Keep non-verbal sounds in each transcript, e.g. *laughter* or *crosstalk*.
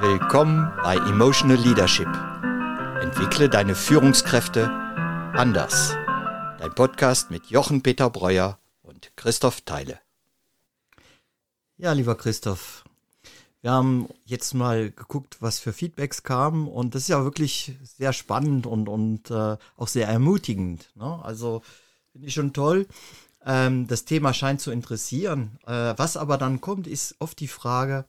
Willkommen bei Emotional Leadership. Entwickle deine Führungskräfte anders. Dein Podcast mit Jochen Peter Breuer und Christoph Teile. Ja, lieber Christoph, wir haben jetzt mal geguckt, was für Feedbacks kamen und das ist ja wirklich sehr spannend und, und äh, auch sehr ermutigend. Ne? Also finde ich schon toll. Ähm, das Thema scheint zu interessieren. Äh, was aber dann kommt, ist oft die Frage,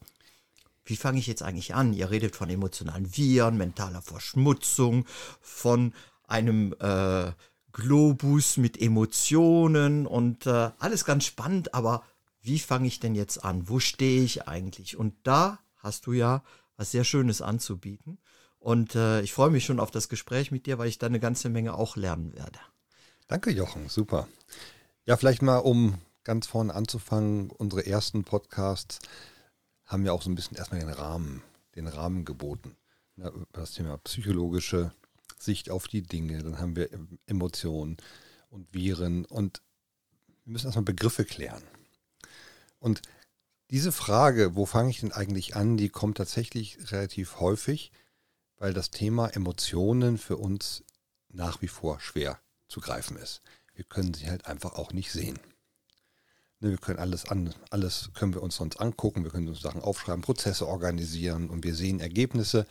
wie fange ich jetzt eigentlich an? Ihr redet von emotionalen Viren, mentaler Verschmutzung, von einem äh, Globus mit Emotionen und äh, alles ganz spannend, aber wie fange ich denn jetzt an? Wo stehe ich eigentlich? Und da hast du ja was sehr Schönes anzubieten. Und äh, ich freue mich schon auf das Gespräch mit dir, weil ich da eine ganze Menge auch lernen werde. Danke, Jochen. Super. Ja, vielleicht mal, um ganz vorne anzufangen, unsere ersten Podcasts haben wir auch so ein bisschen erstmal den Rahmen, den Rahmen geboten. Ja, das Thema psychologische Sicht auf die Dinge, dann haben wir Emotionen und Viren und wir müssen erstmal Begriffe klären. Und diese Frage, wo fange ich denn eigentlich an, die kommt tatsächlich relativ häufig, weil das Thema Emotionen für uns nach wie vor schwer zu greifen ist wir können sie halt einfach auch nicht sehen. Ne, wir können alles an, alles können wir uns sonst angucken, wir können uns Sachen aufschreiben, Prozesse organisieren und wir sehen Ergebnisse.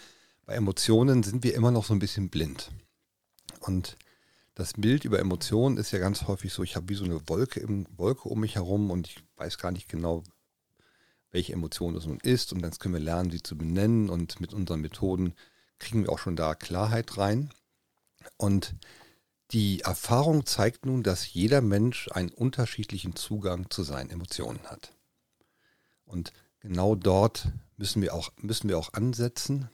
Bei Emotionen sind wir immer noch so ein bisschen blind. Und das Bild über Emotionen ist ja ganz häufig so, ich habe wie so eine Wolke, im, Wolke um mich herum und ich weiß gar nicht genau, welche Emotion das nun ist. Und dann können wir lernen, sie zu benennen und mit unseren Methoden kriegen wir auch schon da Klarheit rein. Und die Erfahrung zeigt nun, dass jeder Mensch einen unterschiedlichen Zugang zu seinen Emotionen hat. Und genau dort müssen wir auch, müssen wir auch ansetzen.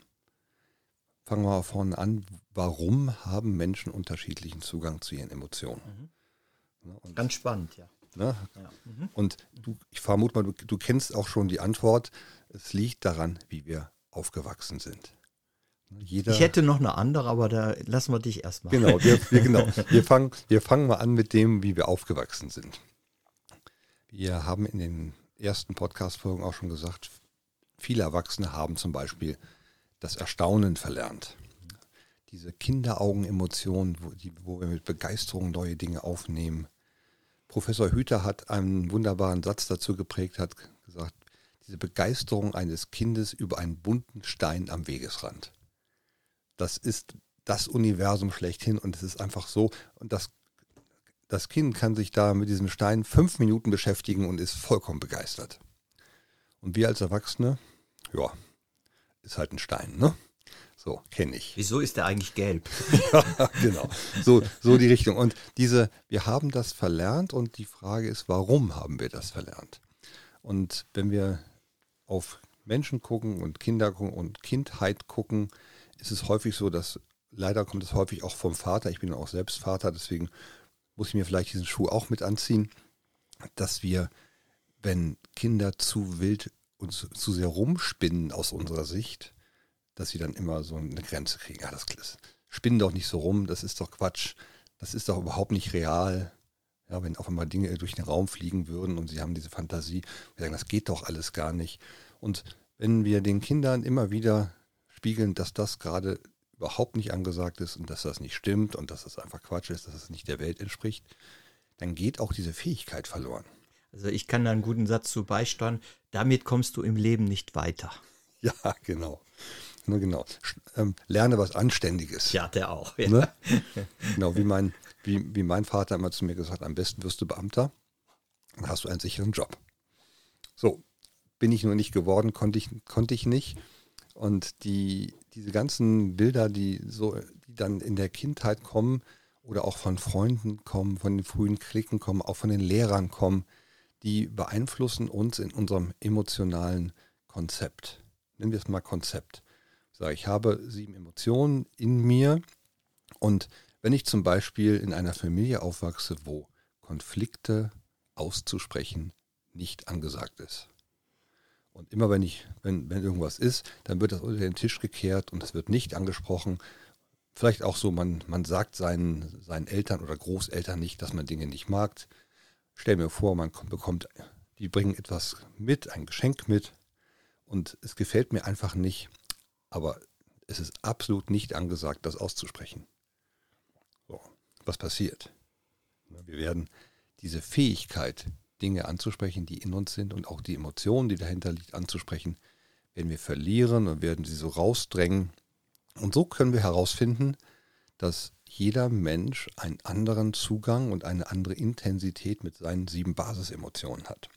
Fangen wir mal vorne an. Warum haben Menschen unterschiedlichen Zugang zu ihren Emotionen? Mhm. Ganz spannend, ja. Ne? ja. Mhm. Und du, ich vermute mal, du, du kennst auch schon die Antwort. Es liegt daran, wie wir aufgewachsen sind. Jeder ich hätte noch eine andere, aber da lassen wir dich erstmal. Genau, wir, *laughs* wir, genau. Wir, fangen, wir fangen mal an mit dem, wie wir aufgewachsen sind. Wir haben in den ersten Podcast-Folgen auch schon gesagt, viele Erwachsene haben zum Beispiel das Erstaunen verlernt. Diese Kinderaugen-Emotionen, wo, die, wo wir mit Begeisterung neue Dinge aufnehmen. Professor Hüter hat einen wunderbaren Satz dazu geprägt, hat gesagt, diese Begeisterung eines Kindes über einen bunten Stein am Wegesrand das ist das Universum schlechthin und es ist einfach so. Und das, das Kind kann sich da mit diesem Stein fünf Minuten beschäftigen und ist vollkommen begeistert. Und wir als Erwachsene, ja, ist halt ein Stein, ne? So, kenne ich. Wieso ist der eigentlich gelb? *laughs* ja, genau. So, so die Richtung. Und diese, wir haben das verlernt und die Frage ist, warum haben wir das verlernt? Und wenn wir auf Menschen gucken und Kinder gucken und Kindheit gucken, ist es häufig so, dass leider kommt es häufig auch vom Vater. Ich bin auch selbst Vater, deswegen muss ich mir vielleicht diesen Schuh auch mit anziehen, dass wir, wenn Kinder zu wild und zu, sehr rumspinnen aus unserer Sicht, dass sie dann immer so eine Grenze kriegen. Ja, das spinnen doch nicht so rum, das ist doch Quatsch, das ist doch überhaupt nicht real. Ja, wenn auf einmal Dinge durch den Raum fliegen würden und sie haben diese Fantasie, wir sagen, das geht doch alles gar nicht. Und wenn wir den Kindern immer wieder spiegeln, dass das gerade überhaupt nicht angesagt ist und dass das nicht stimmt und dass das einfach Quatsch ist, dass es das nicht der Welt entspricht, dann geht auch diese Fähigkeit verloren. Also ich kann da einen guten Satz zu beisteuern, damit kommst du im Leben nicht weiter. *laughs* Ja, genau. Nur genau. Ähm, lerne was Anständiges. Ja, der auch. Ja. Ne? *laughs* Genau, wie mein, wie, wie mein Vater immer zu mir gesagt hat, am besten wirst du Beamter, dann hast du einen sicheren Job. So, bin ich nur nicht geworden, konnte ich, konnte ich nicht. Und die, diese ganzen Bilder, die so, die dann in der Kindheit kommen oder auch von Freunden kommen, von den frühen Klicken kommen, auch von den Lehrern kommen, die beeinflussen uns in unserem emotionalen Konzept. Nennen wir es mal Konzept. Sage, ich habe sieben Emotionen in mir und wenn ich zum Beispiel in einer Familie aufwachse, wo Konflikte auszusprechen nicht angesagt ist, und immer wenn ich, wenn, wenn irgendwas ist, dann wird das unter den Tisch gekehrt und es wird nicht angesprochen. Vielleicht auch so, man, man sagt seinen, seinen Eltern oder Großeltern nicht, dass man Dinge nicht mag. Stell mir vor, man bekommt, die bringen etwas mit, ein Geschenk mit und es gefällt mir einfach nicht. aber es ist absolut nicht angesagt, das auszusprechen. So, was passiert? Wir werden diese Fähigkeit, Dinge anzusprechen, die in uns sind und auch die Emotionen, die dahinter liegt, anzusprechen, werden wir verlieren und werden sie so rausdrängen. Und so können wir herausfinden, dass jeder Mensch einen anderen Zugang und eine andere Intensität mit seinen sieben Basisemotionen hat.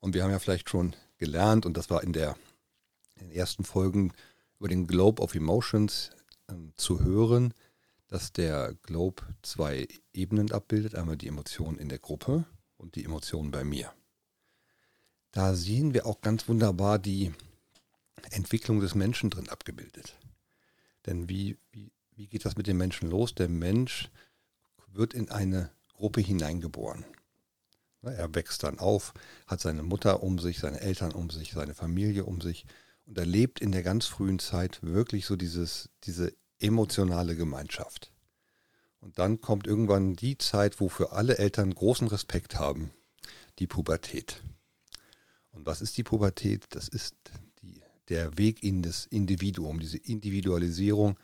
Und wir haben ja vielleicht schon gelernt, und das war in, der, in den ersten Folgen über den Globe of Emotions äh, zu hören, dass der Globe zwei Ebenen abbildet. Einmal die Emotionen in der Gruppe und die Emotionen bei mir. Da sehen wir auch ganz wunderbar die Entwicklung des Menschen drin abgebildet. Denn wie, wie, wie geht das mit dem Menschen los? Der Mensch wird in eine Gruppe hineingeboren. Er wächst dann auf, hat seine Mutter um sich, seine Eltern um sich, seine Familie um sich und erlebt in der ganz frühen Zeit wirklich so dieses, diese emotionale Gemeinschaft. Und dann kommt irgendwann die Zeit, wo für alle Eltern großen Respekt haben, die Pubertät. Und was ist die Pubertät? Das ist die, der Weg in das Individuum, diese Individualisierung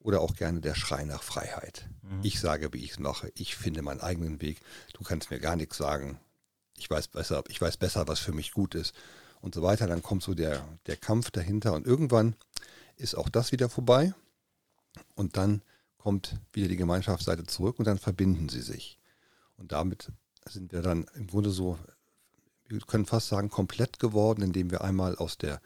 oder auch gerne der Schrei nach Freiheit. Mhm. Ich sage, wie ich es mache. Ich finde meinen eigenen Weg. Du kannst mir gar nichts sagen. Ich weiß besser, ich weiß besser, was für mich gut ist und so weiter. Dann kommt so der, der Kampf dahinter und irgendwann ist auch das wieder vorbei und dann kommt wieder die Gemeinschaftsseite zurück und dann verbinden sie sich. Und damit sind wir dann im Grunde so, wir können fast sagen, komplett geworden, indem wir einmal aus der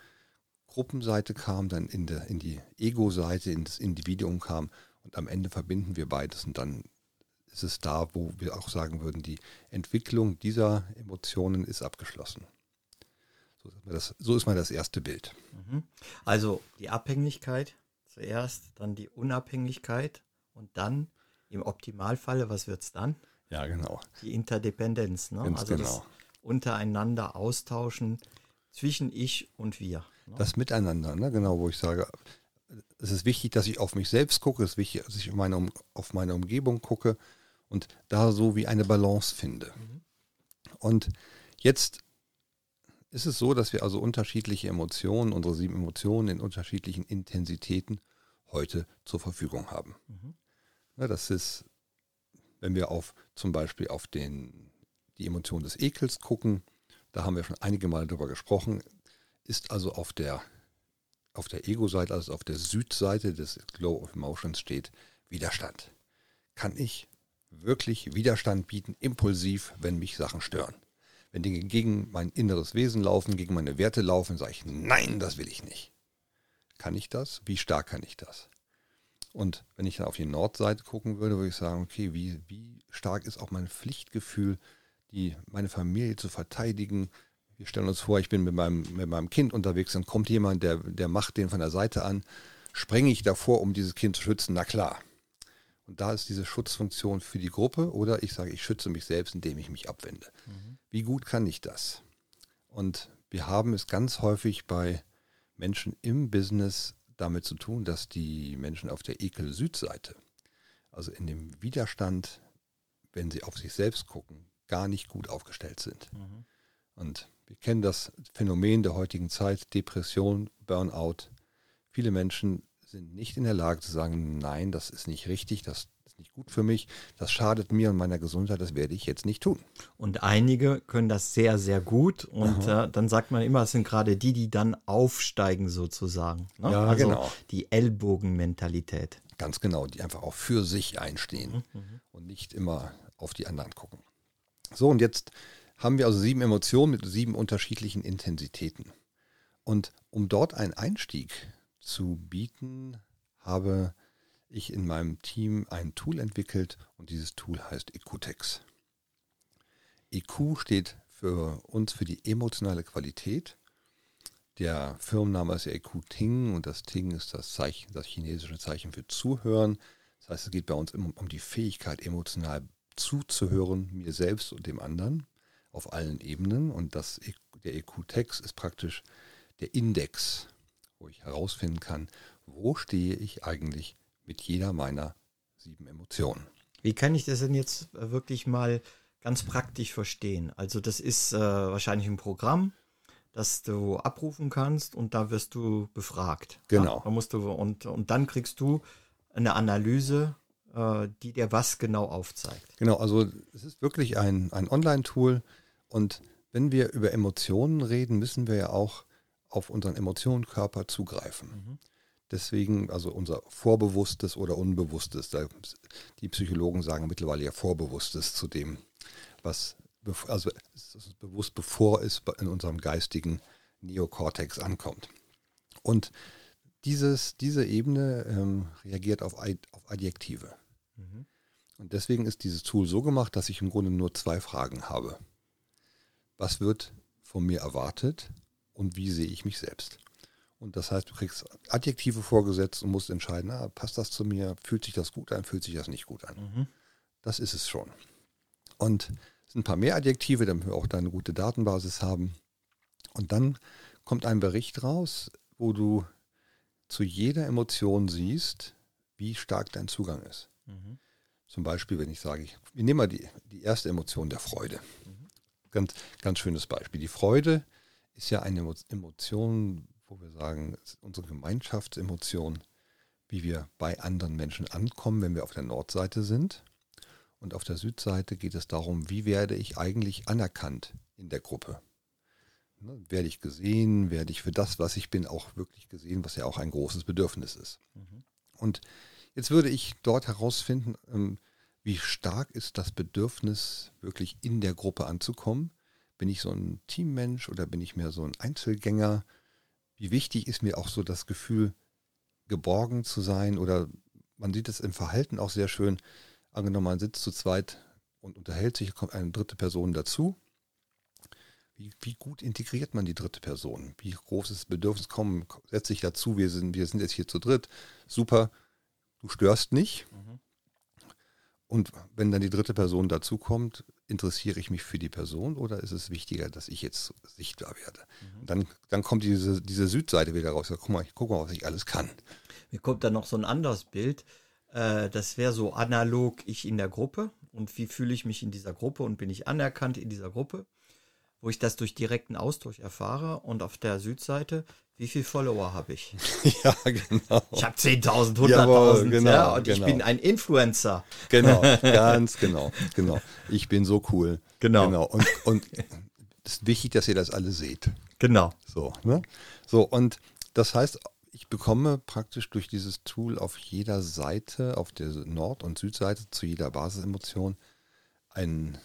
Gruppenseite kam, dann in, der, in die Ego-Seite, in das Individuum kam und am Ende verbinden wir beides und dann ist es da, wo wir auch sagen würden, die Entwicklung dieser Emotionen ist abgeschlossen. So ist, das, so ist mal das erste Bild. Mhm. Also die Abhängigkeit zuerst, dann die Unabhängigkeit und dann im Optimalfalle, was wird es dann? Ja, genau. Die Interdependenz. Ne? Ganz also genau. untereinander austauschen zwischen ich und wir. Ne? Das Miteinander, ne? genau, wo ich sage, es ist wichtig, dass ich auf mich selbst gucke, es ist wichtig, dass ich auf meine, auf meine Umgebung gucke und da so wie eine Balance finde. Mhm. Und jetzt ist es so, dass wir also unterschiedliche Emotionen, unsere sieben Emotionen in unterschiedlichen Intensitäten heute zur Verfügung haben. Mhm. Ja, das ist, wenn wir auf zum Beispiel auf den, die Emotion des Ekels gucken, da haben wir schon einige Mal darüber gesprochen, ist also auf der, auf der Ego-Seite, also auf der Südseite des Glow of Emotions steht Widerstand. Kann ich wirklich Widerstand bieten, impulsiv, wenn mich Sachen stören? Wenn Dinge gegen mein inneres Wesen laufen, gegen meine Werte laufen, sage ich, nein, das will ich nicht. Kann ich das? Wie stark kann ich das? Und wenn ich dann auf die Nordseite gucken würde, würde ich sagen, okay, wie, wie stark ist auch mein Pflichtgefühl, die, meine Familie zu verteidigen, wir stellen uns vor, ich bin mit meinem, mit meinem Kind unterwegs, dann kommt jemand, der, der macht den von der Seite an. Sprenge ich davor, um dieses Kind zu schützen? Na klar. Und da ist diese Schutzfunktion für die Gruppe oder ich sage, ich schütze mich selbst, indem ich mich abwende. Mhm. Wie gut kann ich das? Und wir haben es ganz häufig bei Menschen im Business damit zu tun, dass die Menschen auf der Ekel-Südseite, also in dem Widerstand, wenn sie auf sich selbst gucken, gar nicht gut aufgestellt sind. Mhm. Und wir kennen das Phänomen der heutigen Zeit, Depression, Burnout. Viele Menschen sind nicht in der Lage zu sagen, nein, das ist nicht richtig, das ist nicht gut für mich, das schadet mir und meiner Gesundheit, das werde ich jetzt nicht tun. Und einige können das sehr, sehr gut und äh, dann sagt man immer, es sind gerade die, die dann aufsteigen sozusagen. Ne? Ja, also genau. Die Ellbogenmentalität. Ganz genau, die einfach auch für sich einstehen mhm. mhm. und nicht immer auf die anderen gucken. So, und jetzt haben wir also sieben Emotionen mit sieben unterschiedlichen Intensitäten. Und um dort einen Einstieg zu bieten, habe ich in meinem Team ein Tool entwickelt und dieses Tool heißt EQTEX. EQ steht für uns für die emotionale Qualität. Der Firmenname ist ja EQ Ting und das Ting ist das Zeichen, das chinesische Zeichen für Zuhören. Das heißt, es geht bei uns immer um die Fähigkeit, emotional zuzuhören, mir selbst und dem anderen auf allen Ebenen. Und das, e der EQ-Text ist praktisch der Index, wo ich herausfinden kann, wo stehe ich eigentlich mit jeder meiner sieben Emotionen. Wie kann ich das denn jetzt wirklich mal ganz praktisch verstehen? Also das ist äh, wahrscheinlich ein Programm, das du abrufen kannst und da wirst du befragt. Genau. Ja, da musst du, und, und dann kriegst du eine Analyse, äh, die dir was genau aufzeigt. Genau, also es ist wirklich ein, ein Online-Tool und wenn wir über Emotionen reden, müssen wir ja auch auf unseren Emotionenkörper zugreifen. Mhm. Deswegen, also unser Vorbewusstes oder Unbewusstes, da, die Psychologen sagen mittlerweile ja Vorbewusstes zu dem, was also bewusst, bevor es in unserem geistigen Neokortex ankommt. Und dieses, diese Ebene ähm, reagiert auf, auf Adjektive. Mhm. Und deswegen ist dieses Tool so gemacht, dass ich im Grunde nur zwei Fragen habe. Was wird von mir erwartet und wie sehe ich mich selbst? Und das heißt, du kriegst Adjektive vorgesetzt und musst entscheiden, ah, passt das zu mir, fühlt sich das gut an, fühlt sich das nicht gut an. Mhm. Das ist es schon. Und es sind ein paar mehr Adjektive, damit wir auch da eine gute Datenbasis haben. Und dann kommt ein Bericht raus, wo du zu jeder Emotion siehst, wie stark dein Zugang ist. Mhm. Zum Beispiel, wenn ich sage, ich, ich nehme mal die, die erste Emotion der Freude. Mhm. Ganz, ganz schönes Beispiel. Die Freude ist ja eine Emotion, wo wir sagen, unsere Gemeinschaftsemotion, wie wir bei anderen Menschen ankommen, wenn wir auf der Nordseite sind. Und auf der Südseite geht es darum, wie werde ich eigentlich anerkannt in der Gruppe. Ne, werde ich gesehen, werde ich für das, was ich bin, auch wirklich gesehen, was ja auch ein großes Bedürfnis ist. Mhm. Und jetzt würde ich dort herausfinden, ähm, wie stark ist das Bedürfnis, wirklich in der Gruppe anzukommen. Bin ich so ein Teammensch oder bin ich mehr so ein Einzelgänger? Wie wichtig ist mir auch so das Gefühl, geborgen zu sein? Oder man sieht es im Verhalten auch sehr schön, Angenommen, man sitzt zu zweit und unterhält sich, kommt eine dritte Person dazu. Wie, wie gut integriert man die dritte Person? Wie groß ist das Bedürfnis? Komm, setz dich dazu, wir sind, wir sind jetzt hier zu dritt. Super, du störst nicht. Mhm. Und wenn dann die dritte Person dazukommt, interessiere ich mich für die Person oder ist es wichtiger, dass ich jetzt sichtbar werde? Mhm. Dann, dann kommt diese, diese Südseite wieder raus. Ja, guck mal, guck mal, was ich alles kann. Mir kommt dann noch so ein anderes Bild. Äh, das wäre so analog ich in der Gruppe und wie fühle ich mich in dieser Gruppe und bin ich anerkannt in dieser Gruppe, wo ich das durch direkten Austausch erfahre und auf der Südseite, wie viele Follower habe ich? *laughs* ja, genau. Ich habe 10.000, 100.000 genau, ja, und genau. ich bin ein Influencer. Genau, *laughs* ganz genau, genau. Ich bin so cool. Genau. genau. Und, und es ist wichtig, dass ihr das alle seht. Genau. So, ne? so und das heißt, ich bekomme praktisch durch dieses Tool auf jeder Seite, auf der Nord- und Südseite zu jeder Basisemotion ein,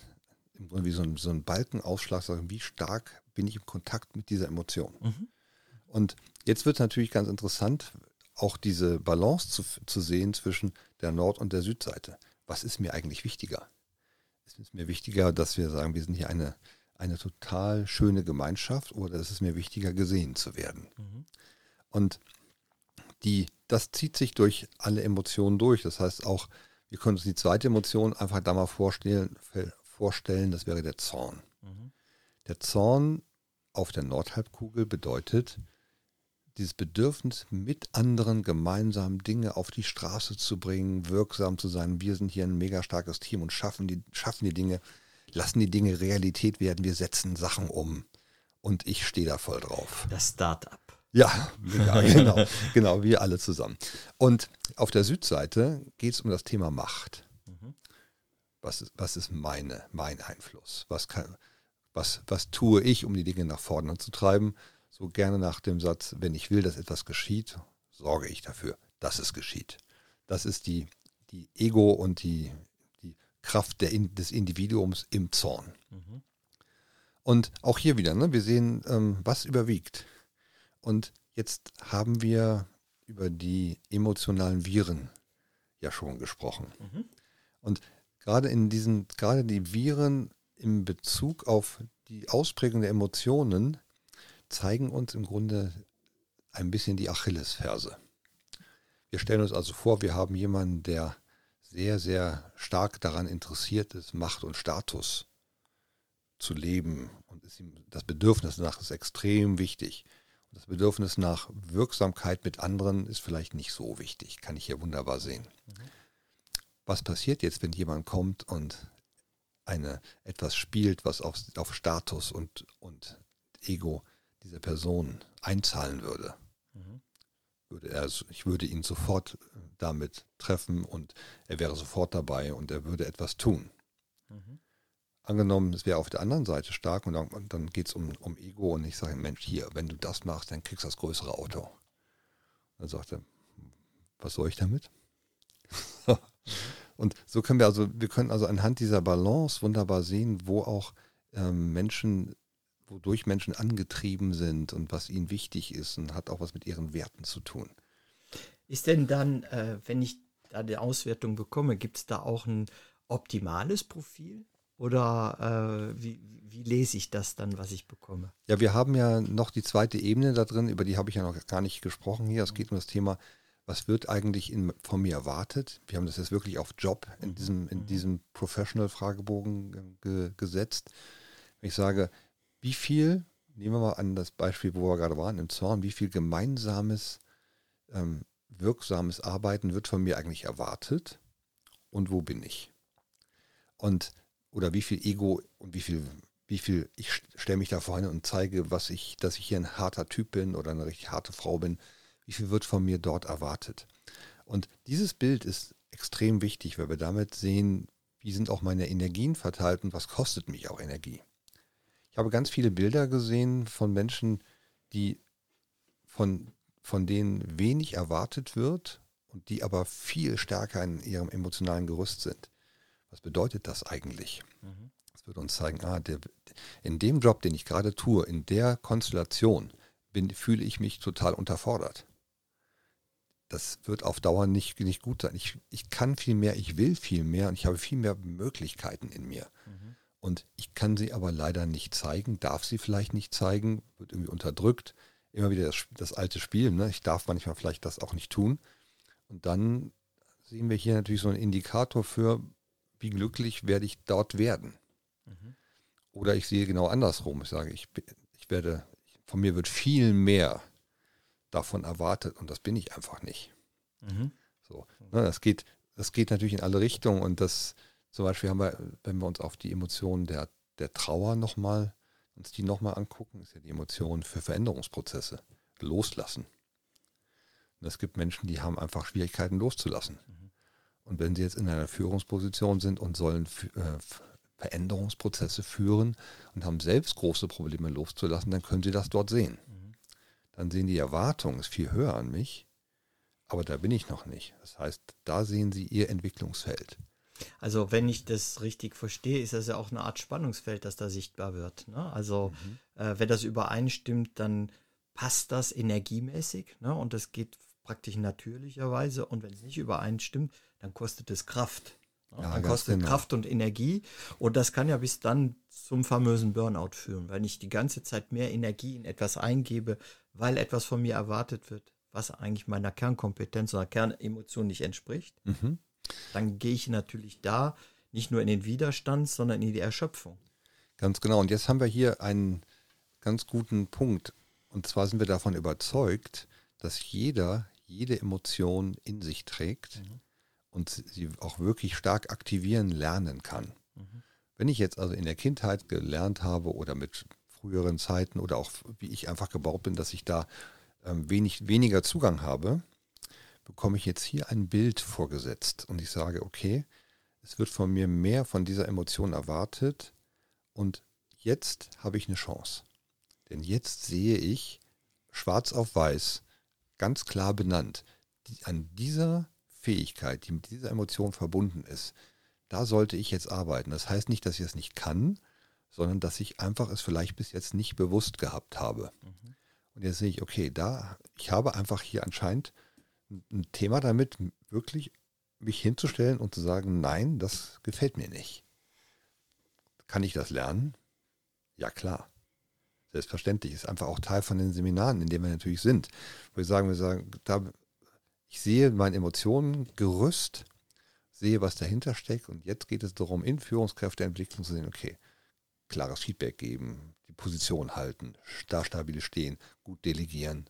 wie so ein, so ein Balkenausschlag, sagen, wie stark bin ich im Kontakt mit dieser Emotion. Mhm. Und jetzt wird es natürlich ganz interessant, auch diese Balance zu, zu sehen zwischen der Nord- und der Südseite. Was ist mir eigentlich wichtiger? Ist es mir wichtiger, dass wir sagen, wir sind hier eine, eine total schöne Gemeinschaft oder ist es mir wichtiger, gesehen zu werden? Mhm. Und die, das zieht sich durch alle Emotionen durch. Das heißt auch, wir können uns die zweite Emotion einfach da mal vorstellen, vorstellen das wäre der Zorn. Mhm. Der Zorn auf der Nordhalbkugel bedeutet, dieses Bedürfnis, mit anderen gemeinsam Dinge auf die Straße zu bringen, wirksam zu sein. Wir sind hier ein mega starkes Team und schaffen die, schaffen die Dinge, lassen die Dinge Realität werden. Wir setzen Sachen um. Und ich stehe da voll drauf. Das Start-up. Ja, *laughs* ja genau, genau, wir alle zusammen. Und auf der Südseite geht es um das Thema Macht. Was, ist, was ist meine, mein Einfluss? Was, kann, was, was tue ich, um die Dinge nach vorne zu treiben? So gerne nach dem Satz, wenn ich will, dass etwas geschieht, sorge ich dafür, dass es geschieht. Das ist die, die Ego und die, die Kraft der, des Individuums im Zorn. Mhm. Und auch hier wieder, ne, wir sehen, ähm, was überwiegt. Und jetzt haben wir über die emotionalen Viren ja schon gesprochen. Mhm. Und gerade in diesen, gerade die Viren im Bezug auf die Ausprägung der Emotionen zeigen uns im Grunde ein bisschen die Achillesferse. Wir stellen uns also vor, wir haben jemanden, der sehr, sehr stark daran interessiert ist, Macht und Status zu leben und ist ihm das Bedürfnis nach ist extrem wichtig. Das Bedürfnis nach Wirksamkeit mit anderen ist vielleicht nicht so wichtig, kann ich hier wunderbar sehen. Mhm. Was passiert jetzt, wenn jemand kommt und eine, etwas spielt, was auf, auf Status und, und Ego dieser Person einzahlen würde, mhm. würde er, ich würde ihn sofort äh, damit treffen und er wäre sofort dabei und er würde etwas tun. Mhm. Angenommen, es wäre auf der anderen Seite stark und dann, dann geht es um, um Ego und ich sage, Mensch, hier, wenn du das machst, dann kriegst du das größere Auto. Dann sagt er, was soll ich damit? *laughs* und so können wir also, wir können also anhand dieser Balance wunderbar sehen, wo auch ähm, Menschen, wodurch Menschen angetrieben sind und was ihnen wichtig ist und hat auch was mit ihren Werten zu tun. Ist denn dann, äh, wenn ich da die Auswertung bekomme, gibt es da auch ein optimales Profil? Oder äh, wie, wie lese ich das dann, was ich bekomme? Ja, wir haben ja noch die zweite Ebene da drin, über die habe ich ja noch gar nicht gesprochen hier. Es geht um das Thema, was wird eigentlich in, von mir erwartet? Wir haben das jetzt wirklich auf Job in diesem, in mhm. diesem Professional-Fragebogen ge, gesetzt. Wenn ich sage, wie viel, nehmen wir mal an das Beispiel, wo wir gerade waren, im Zorn, wie viel gemeinsames, ähm, wirksames Arbeiten wird von mir eigentlich erwartet und wo bin ich? Und oder wie viel Ego und wie viel, wie viel, ich stelle mich da vorne und zeige, was ich, dass ich hier ein harter Typ bin oder eine richtig harte Frau bin, wie viel wird von mir dort erwartet. Und dieses Bild ist extrem wichtig, weil wir damit sehen, wie sind auch meine Energien verteilt und was kostet mich auch Energie. Ich habe ganz viele Bilder gesehen von Menschen, die von, von denen wenig erwartet wird und die aber viel stärker in ihrem emotionalen Gerüst sind. Was bedeutet das eigentlich? Mhm. Das würde uns zeigen, ah, der, in dem Job, den ich gerade tue, in der Konstellation, bin, fühle ich mich total unterfordert. Das wird auf Dauer nicht, nicht gut sein. Ich, ich kann viel mehr, ich will viel mehr und ich habe viel mehr Möglichkeiten in mir. Mhm. Und ich kann sie aber leider nicht zeigen, darf sie vielleicht nicht zeigen, wird irgendwie unterdrückt. Immer wieder das, das alte Spiel, ne? ich darf manchmal vielleicht das auch nicht tun. Und dann sehen wir hier natürlich so einen Indikator für, wie glücklich werde ich dort werden. Mhm. Oder ich sehe genau andersrum. Ich sage, ich, ich werde, von mir wird viel mehr davon erwartet und das bin ich einfach nicht. Mhm. So, ne, das geht, das geht natürlich in alle Richtungen und das zum Beispiel haben wir, wenn wir uns auf die Emotionen der, der Trauer nochmal, uns die nochmal angucken, ist ja die Emotion für Veränderungsprozesse. Loslassen. Und es gibt Menschen, die haben einfach Schwierigkeiten loszulassen. Mhm. Und wenn Sie jetzt in einer Führungsposition sind und sollen äh, Veränderungsprozesse führen und haben selbst große Probleme loszulassen, dann können Sie das dort sehen. Mhm. Dann sehen die Erwartung ist viel höher an mich, aber da bin ich noch nicht. Das heißt, da sehen Sie Ihr Entwicklungsfeld. Also wenn ich das richtig verstehe, ist das ja auch eine Art Spannungsfeld, das da sichtbar wird. Ne? Also mhm. äh, wenn das übereinstimmt, dann passt das energiemäßig ne? und das geht praktisch natürlicherweise. Und wenn es nicht übereinstimmt, dann kostet es Kraft. Ja, dann kostet genau. Kraft und Energie. Und das kann ja bis dann zum famösen Burnout führen, weil ich die ganze Zeit mehr Energie in etwas eingebe, weil etwas von mir erwartet wird, was eigentlich meiner Kernkompetenz oder Kernemotion nicht entspricht. Mhm. Dann gehe ich natürlich da nicht nur in den Widerstand, sondern in die Erschöpfung. Ganz genau. Und jetzt haben wir hier einen ganz guten Punkt. Und zwar sind wir davon überzeugt, dass jeder jede Emotion in sich trägt mhm. und sie auch wirklich stark aktivieren lernen kann. Mhm. Wenn ich jetzt also in der Kindheit gelernt habe oder mit früheren Zeiten oder auch wie ich einfach gebaut bin, dass ich da ähm, wenig, weniger Zugang habe, bekomme ich jetzt hier ein Bild vorgesetzt und ich sage, okay, es wird von mir mehr von dieser Emotion erwartet und jetzt habe ich eine Chance. Denn jetzt sehe ich schwarz auf weiß, ganz klar benannt. Die, an dieser Fähigkeit, die mit dieser Emotion verbunden ist, da sollte ich jetzt arbeiten. Das heißt nicht, dass ich es nicht kann, sondern dass ich einfach es vielleicht bis jetzt nicht bewusst gehabt habe. Mhm. Und jetzt sehe ich, okay, da, ich habe einfach hier anscheinend ein Thema damit, wirklich mich hinzustellen und zu sagen, nein, das gefällt mir nicht. Kann ich das lernen? Ja, klar. Selbstverständlich. Ist einfach auch Teil von den Seminaren, in denen wir natürlich sind. Wo wir sagen, wir sagen, da, ich sehe mein Emotionengerüst, sehe, was dahinter steckt und jetzt geht es darum, in Führungskräfteentwicklung zu sehen, okay, klares Feedback geben, die Position halten, da stabil stehen, gut delegieren,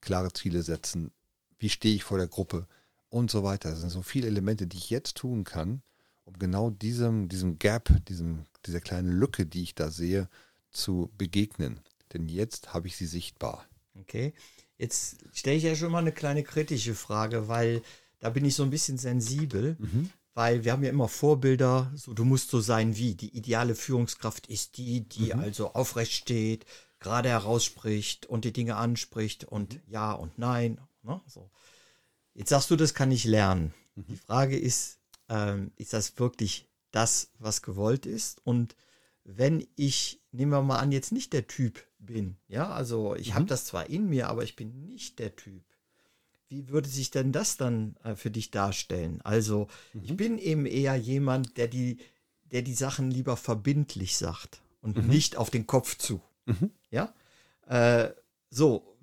klare Ziele setzen, wie stehe ich vor der Gruppe und so weiter. Das sind so viele Elemente, die ich jetzt tun kann, um genau diesem, diesem Gap, diesem, dieser kleinen Lücke, die ich da sehe, zu begegnen. denn jetzt habe ich sie sichtbar. Okay, jetzt stelle ich ja schon mal eine kleine kritische Frage, weil da bin ich so ein bisschen sensibel, mhm. Weil wir haben ja immer Vorbilder, so du musst so sein wie. Die ideale Führungskraft ist die, die mhm. also aufrecht steht, gerade herausspricht und die Dinge anspricht und mhm. ja und nein. Ne? So. Jetzt sagst du, das kann ich lernen. Mhm. Die Frage ist, ähm, ist das wirklich das, was gewollt ist? Und wenn ich, nehmen wir mal an, jetzt nicht der Typ bin, ja, also ich mhm. habe das zwar in mir, aber ich bin nicht der Typ. Wie würde sich denn das dann äh, für dich darstellen? Also, mhm. ich bin eben eher jemand, der die, der die Sachen lieber verbindlich sagt und mhm. nicht auf den Kopf zu. Mhm. Ja? Äh, so,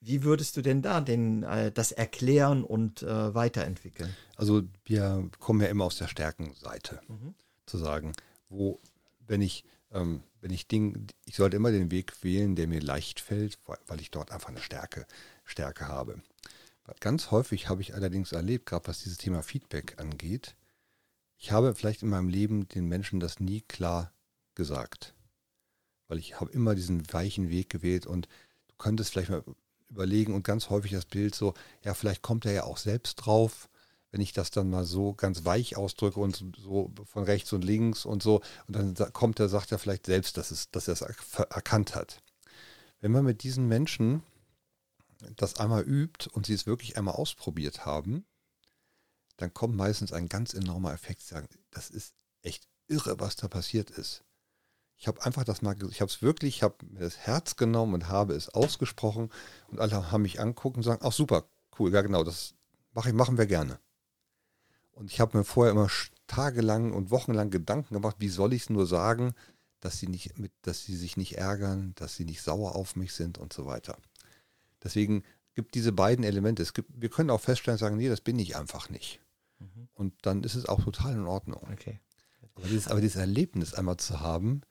wie würdest du denn da denn äh, das erklären und äh, weiterentwickeln? Also wir kommen ja immer aus der Stärkenseite, mhm. zu sagen, wo wenn ich, ähm, wenn ich Ding, ich sollte immer den Weg wählen, der mir leicht fällt, weil ich dort einfach eine Stärke, Stärke habe. Ganz häufig habe ich allerdings erlebt, gerade was dieses Thema Feedback angeht, ich habe vielleicht in meinem Leben den Menschen das nie klar gesagt. Weil ich habe immer diesen weichen Weg gewählt und du könntest vielleicht mal überlegen und ganz häufig das Bild so, ja, vielleicht kommt er ja auch selbst drauf wenn ich das dann mal so ganz weich ausdrücke und so von rechts und links und so, und dann kommt er, sagt er vielleicht selbst, dass, es, dass er es erkannt hat. Wenn man mit diesen Menschen das einmal übt und sie es wirklich einmal ausprobiert haben, dann kommt meistens ein ganz enormer Effekt, sagen, das ist echt irre, was da passiert ist. Ich habe einfach das mal, ich habe es wirklich, ich habe mir das Herz genommen und habe es ausgesprochen und alle haben mich angucken und sagen, ach super, cool, ja genau, das machen wir gerne. Und ich habe mir vorher immer tagelang und wochenlang Gedanken gemacht, wie soll ich es nur sagen, dass sie, nicht mit, dass sie sich nicht ärgern, dass sie nicht sauer auf mich sind und so weiter. Deswegen gibt diese beiden Elemente. Es gibt, wir können auch feststellen, sagen, nee, das bin ich einfach nicht. Mhm. Und dann ist es auch total in Ordnung. Okay. Aber dieses, aber dieses Erlebnis einmal zu haben,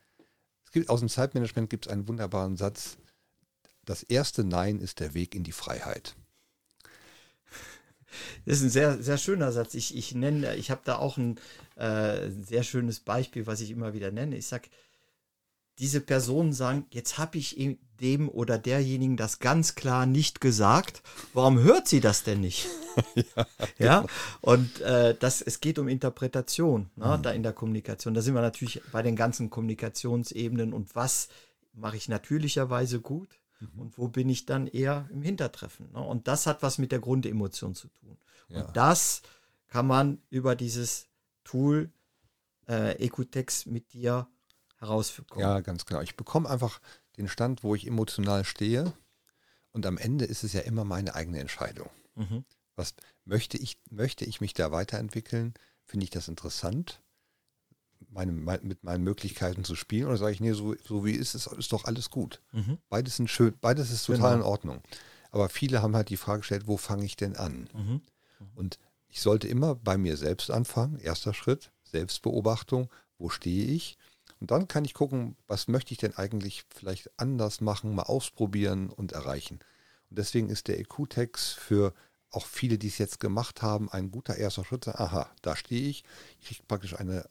es gibt aus dem Zeitmanagement gibt es einen wunderbaren Satz, das erste Nein ist der Weg in die Freiheit. *laughs* Das ist ein sehr, sehr schöner Satz. Ich, ich nenne, ich habe da auch ein äh, sehr schönes Beispiel, was ich immer wieder nenne. Ich sage, diese Personen sagen, jetzt habe ich dem oder derjenigen das ganz klar nicht gesagt. Warum hört sie das denn nicht? *laughs* ja, ja? Genau. und äh, das, es geht um Interpretation ne, mhm. da in der Kommunikation. Da sind wir natürlich bei den ganzen Kommunikationsebenen und was mache ich natürlicherweise gut Mhm. Und wo bin ich dann eher im Hintertreffen? Ne? Und das hat was mit der Grundemotion zu tun. Ja. Und das kann man über dieses Tool äh, Ecotex mit dir herausfinden. Ja, ganz genau. Ich bekomme einfach den Stand, wo ich emotional stehe. Und am Ende ist es ja immer meine eigene Entscheidung. Mhm. Was möchte ich, möchte ich mich da weiterentwickeln? Finde ich das interessant? meine, mit meinen Möglichkeiten zu spielen oder sage ich, nee, so, so wie es ist, ist doch alles gut. Mhm. Beides sind schön, beides ist total genau. in Ordnung. Aber viele haben halt die Frage gestellt, wo fange ich denn an? Mhm. Mhm. Und ich sollte immer bei mir selbst anfangen. Erster Schritt, Selbstbeobachtung, wo stehe ich? Und dann kann ich gucken, was möchte ich denn eigentlich vielleicht anders machen, mal ausprobieren und erreichen. Und deswegen ist der EQ-Text für auch viele, die es jetzt gemacht haben, ein guter erster Schritt. Aha, da stehe ich. Ich kriege praktisch eine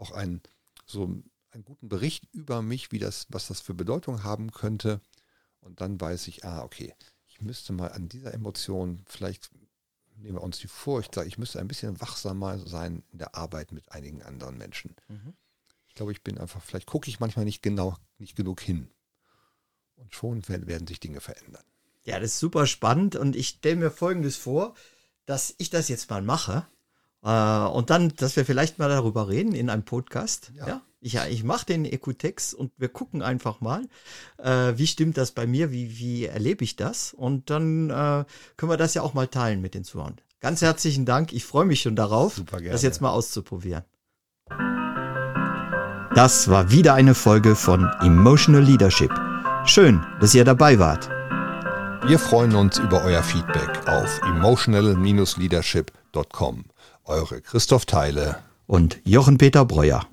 auch einen, so einen guten Bericht über mich, wie das, was das für Bedeutung haben könnte. Und dann weiß ich, ah, okay, ich müsste mal an dieser Emotion, vielleicht nehmen wir uns die Furcht, ich müsste ein bisschen wachsamer sein in der Arbeit mit einigen anderen Menschen. Mhm. Ich glaube, ich bin einfach, vielleicht gucke ich manchmal nicht genau, nicht genug hin. Und schon werden sich Dinge verändern. Ja, das ist super spannend und ich stelle mir Folgendes vor, dass ich das jetzt mal mache äh, und dann, dass wir vielleicht mal darüber reden in einem Podcast. Ja. ja? Ich, ich mache den Ecotex und wir gucken einfach mal, äh, wie stimmt das bei mir, wie, wie erlebe ich das? Und dann äh, können wir das ja auch mal teilen mit den Zuhörern. Ganz herzlichen Dank. Ich freue mich schon darauf, das jetzt mal auszuprobieren. Das war wieder eine Folge von Emotional Leadership. Schön, dass ihr dabei wart. Wir freuen uns über euer Feedback auf emotional-leadership.com. Eure Christoph Teile und Jochen Peter Breuer.